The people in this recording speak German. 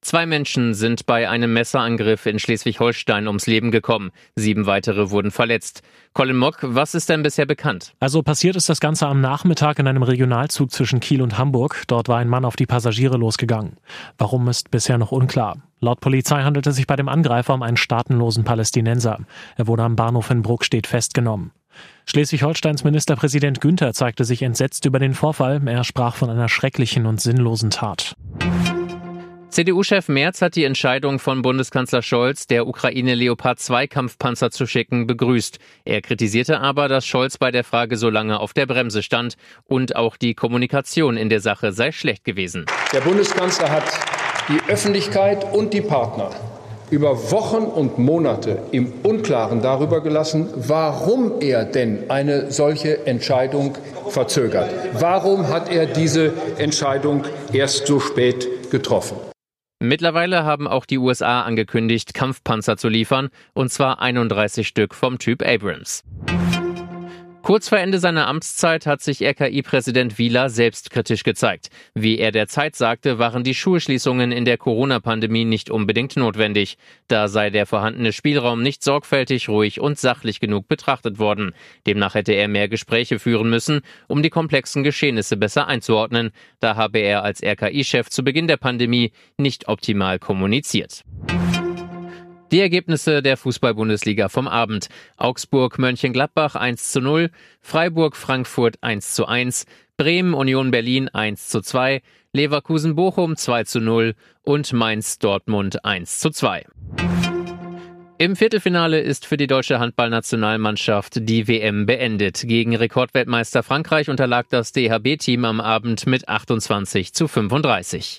Zwei Menschen sind bei einem Messerangriff in Schleswig-Holstein ums Leben gekommen. Sieben weitere wurden verletzt. Colin Mock, was ist denn bisher bekannt? Also passiert ist das Ganze am Nachmittag in einem Regionalzug zwischen Kiel und Hamburg. Dort war ein Mann auf die Passagiere losgegangen. Warum ist bisher noch unklar. Laut Polizei handelt es sich bei dem Angreifer um einen staatenlosen Palästinenser. Er wurde am Bahnhof in Bruckstedt festgenommen. Schleswig-Holsteins Ministerpräsident Günther zeigte sich entsetzt über den Vorfall. Er sprach von einer schrecklichen und sinnlosen Tat. CDU-Chef Merz hat die Entscheidung von Bundeskanzler Scholz, der Ukraine Leopard 2 Kampfpanzer zu schicken, begrüßt. Er kritisierte aber, dass Scholz bei der Frage so lange auf der Bremse stand und auch die Kommunikation in der Sache sei schlecht gewesen. Der Bundeskanzler hat die Öffentlichkeit und die Partner über Wochen und Monate im Unklaren darüber gelassen, warum er denn eine solche Entscheidung verzögert. Warum hat er diese Entscheidung erst so spät getroffen? Mittlerweile haben auch die USA angekündigt, Kampfpanzer zu liefern, und zwar 31 Stück vom Typ Abrams. Kurz vor Ende seiner Amtszeit hat sich RKI-Präsident Wieler selbstkritisch gezeigt. Wie er der Zeit sagte, waren die Schulschließungen in der Corona-Pandemie nicht unbedingt notwendig. Da sei der vorhandene Spielraum nicht sorgfältig, ruhig und sachlich genug betrachtet worden. Demnach hätte er mehr Gespräche führen müssen, um die komplexen Geschehnisse besser einzuordnen. Da habe er als RKI-Chef zu Beginn der Pandemie nicht optimal kommuniziert. Die Ergebnisse der Fußball-Bundesliga vom Abend. Augsburg Mönchengladbach 1 zu 0, Freiburg Frankfurt 1 zu 1, Bremen Union Berlin 1 zu 2, Leverkusen Bochum 2 zu 0 und Mainz Dortmund 1 zu 2. Im Viertelfinale ist für die deutsche Handballnationalmannschaft die WM beendet. Gegen Rekordweltmeister Frankreich unterlag das DHB-Team am Abend mit 28 zu 35.